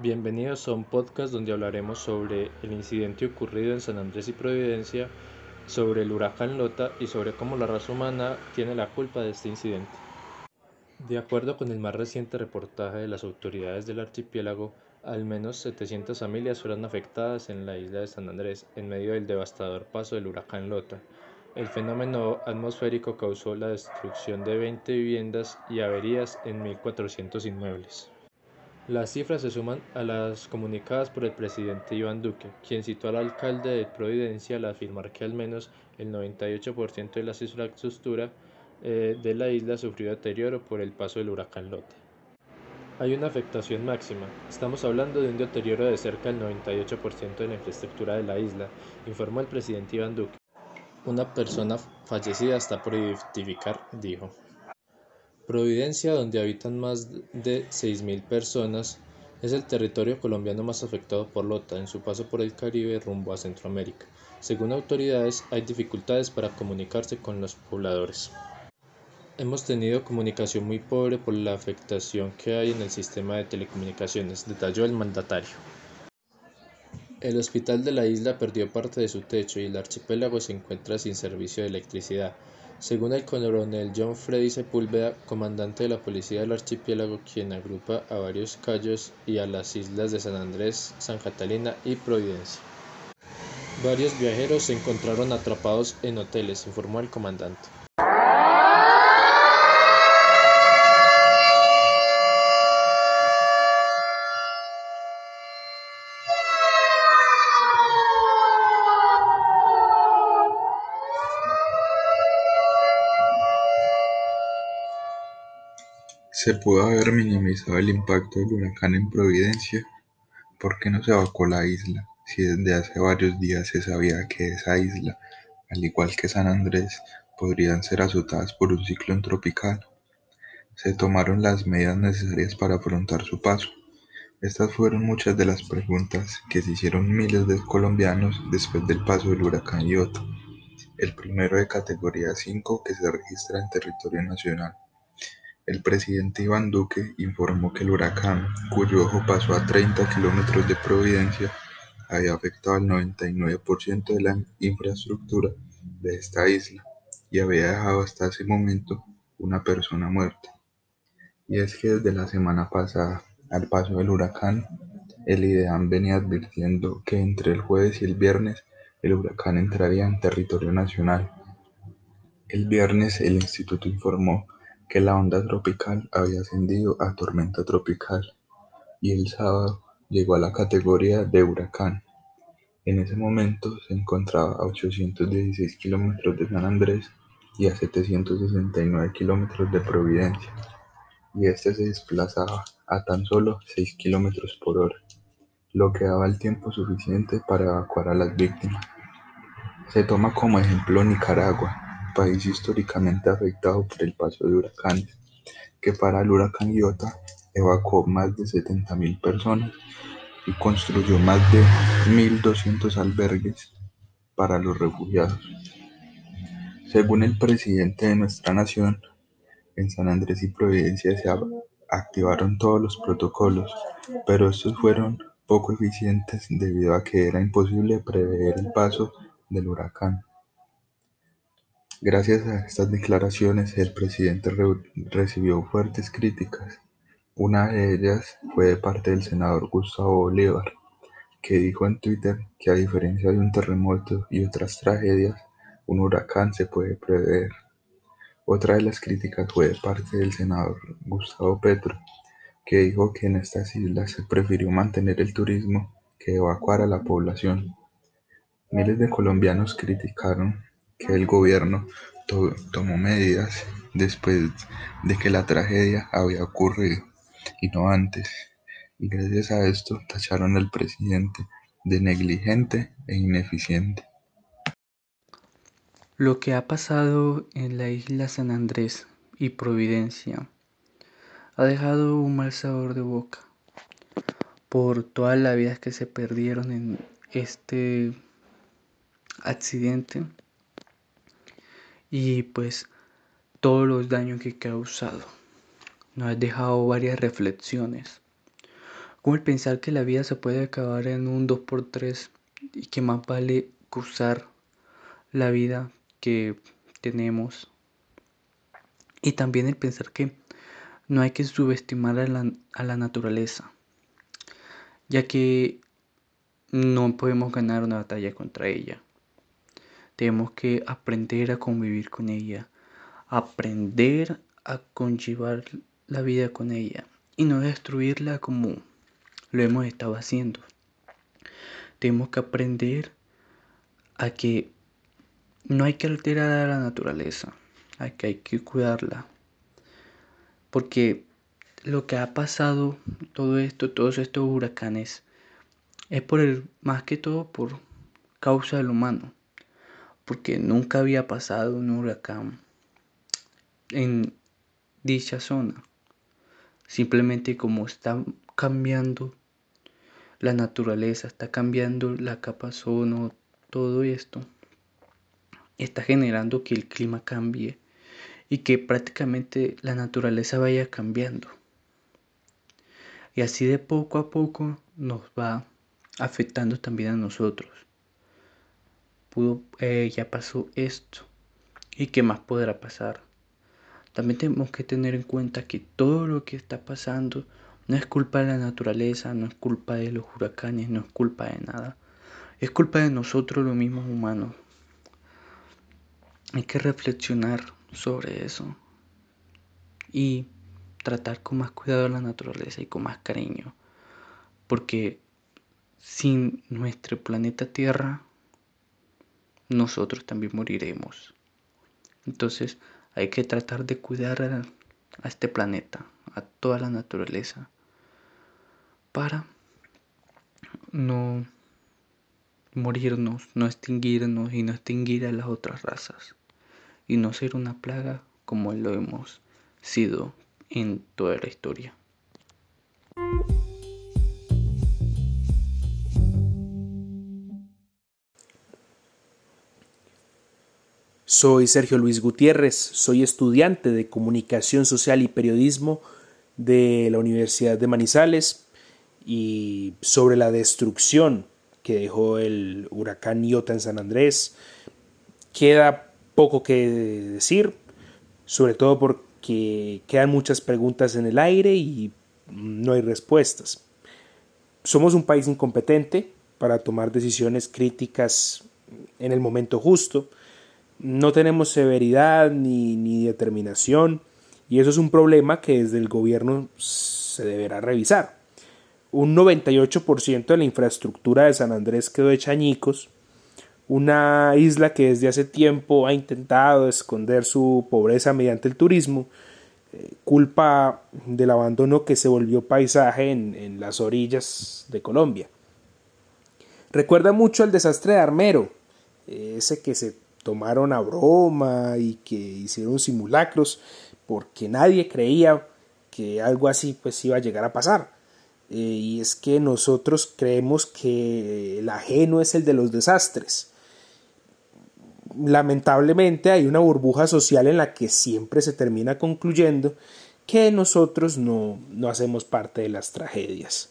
Bienvenidos a un podcast donde hablaremos sobre el incidente ocurrido en San Andrés y Providencia, sobre el huracán Lota y sobre cómo la raza humana tiene la culpa de este incidente. De acuerdo con el más reciente reportaje de las autoridades del archipiélago, al menos 700 familias fueron afectadas en la isla de San Andrés en medio del devastador paso del huracán Lota. El fenómeno atmosférico causó la destrucción de 20 viviendas y averías en 1.400 inmuebles. Las cifras se suman a las comunicadas por el presidente Iván Duque, quien citó al alcalde de Providencia al afirmar que al menos el 98% de la infraestructura eh, de la isla sufrió deterioro por el paso del huracán Lota. Hay una afectación máxima. Estamos hablando de un deterioro de cerca del 98% de la infraestructura de la isla, informó el presidente Iván Duque. Una persona fallecida está por identificar, dijo. Providencia, donde habitan más de 6.000 personas, es el territorio colombiano más afectado por Lota en su paso por el Caribe rumbo a Centroamérica. Según autoridades, hay dificultades para comunicarse con los pobladores. Hemos tenido comunicación muy pobre por la afectación que hay en el sistema de telecomunicaciones, detalló el mandatario. El hospital de la isla perdió parte de su techo y el archipiélago se encuentra sin servicio de electricidad. Según el coronel John Freddy Sepúlveda, comandante de la policía del archipiélago, quien agrupa a varios cayos y a las islas de San Andrés, San Catalina y Providencia. Varios viajeros se encontraron atrapados en hoteles, informó el comandante. Se pudo haber minimizado el impacto del huracán en Providencia, ¿por qué no se evacuó la isla si desde hace varios días se sabía que esa isla, al igual que San Andrés, podrían ser azotadas por un ciclón tropical? Se tomaron las medidas necesarias para afrontar su paso. Estas fueron muchas de las preguntas que se hicieron miles de colombianos después del paso del huracán Iota, el primero de categoría 5 que se registra en territorio nacional. El presidente Iván Duque informó que el huracán, cuyo ojo pasó a 30 kilómetros de Providencia, había afectado al 99% de la infraestructura de esta isla y había dejado hasta ese momento una persona muerta. Y es que desde la semana pasada, al paso del huracán, el IDEAM venía advirtiendo que entre el jueves y el viernes el huracán entraría en territorio nacional. El viernes el instituto informó que la onda tropical había ascendido a tormenta tropical y el sábado llegó a la categoría de huracán. En ese momento se encontraba a 816 kilómetros de San Andrés y a 769 kilómetros de Providencia, y este se desplazaba a tan solo 6 kilómetros por hora, lo que daba el tiempo suficiente para evacuar a las víctimas. Se toma como ejemplo Nicaragua, país históricamente afectado por el paso de huracanes, que para el huracán Iota evacuó más de 70.000 personas y construyó más de 1.200 albergues para los refugiados. Según el presidente de nuestra nación, en San Andrés y Providencia se activaron todos los protocolos, pero estos fueron poco eficientes debido a que era imposible prever el paso del huracán. Gracias a estas declaraciones, el presidente recibió fuertes críticas. Una de ellas fue de parte del senador Gustavo Bolívar, que dijo en Twitter que a diferencia de un terremoto y otras tragedias, un huracán se puede prever. Otra de las críticas fue de parte del senador Gustavo Petro, que dijo que en estas islas se prefirió mantener el turismo que evacuar a la población. Miles de colombianos criticaron que el gobierno tomó medidas después de que la tragedia había ocurrido y no antes, y gracias a esto tacharon al presidente de negligente e ineficiente. Lo que ha pasado en la isla San Andrés y Providencia ha dejado un mal sabor de boca por todas las vidas que se perdieron en este accidente y pues todos los daños que ha causado. Nos ha dejado varias reflexiones. como el pensar que la vida se puede acabar en un 2x3 y que más vale cruzar la vida que tenemos. Y también el pensar que no hay que subestimar a la, a la naturaleza, ya que no podemos ganar una batalla contra ella. Tenemos que aprender a convivir con ella, aprender a conllevar la vida con ella y no destruirla como lo hemos estado haciendo. Tenemos que aprender a que no hay que alterar a la naturaleza, a que hay que cuidarla. Porque lo que ha pasado, todo esto, todos estos huracanes, es por el, más que todo por causa del humano. Porque nunca había pasado un huracán en dicha zona. Simplemente como está cambiando la naturaleza, está cambiando la capa ozono, todo esto está generando que el clima cambie y que prácticamente la naturaleza vaya cambiando. Y así de poco a poco nos va afectando también a nosotros. Eh, ya pasó esto. ¿Y qué más podrá pasar? También tenemos que tener en cuenta que todo lo que está pasando no es culpa de la naturaleza, no es culpa de los huracanes, no es culpa de nada. Es culpa de nosotros los mismos humanos. Hay que reflexionar sobre eso y tratar con más cuidado a la naturaleza y con más cariño. Porque sin nuestro planeta Tierra, nosotros también moriremos. Entonces hay que tratar de cuidar a, este planeta, a toda la naturaleza para no morirnos, no extinguirnos y no extinguir a las otras razas y no ser una plaga como lo hemos sido en toda la historia. Soy Sergio Luis Gutiérrez, soy estudiante de Comunicación Social y Periodismo de la Universidad de Manizales y sobre la destrucción que dejó el huracán Iota en San Andrés. Queda poco que decir, sobre todo porque quedan muchas preguntas en el aire y no hay respuestas. Somos un país incompetente para tomar decisiones críticas en el momento justo. No tenemos severidad ni, ni determinación y eso es un problema que desde el gobierno se deberá revisar un 98% de la infraestructura de San Andrés quedó hecha añicos, una isla que desde hace tiempo ha intentado esconder su pobreza mediante el turismo, eh, culpa del abandono que se volvió paisaje en, en las orillas de Colombia. Recuerda mucho el desastre de Armero, ese que se tomaron a broma y que hicieron simulacros porque nadie creía que algo así pues iba a llegar a pasar. Eh, y es que nosotros creemos que el ajeno es el de los desastres. Lamentablemente hay una burbuja social en la que siempre se termina concluyendo que nosotros no, no hacemos parte de las tragedias.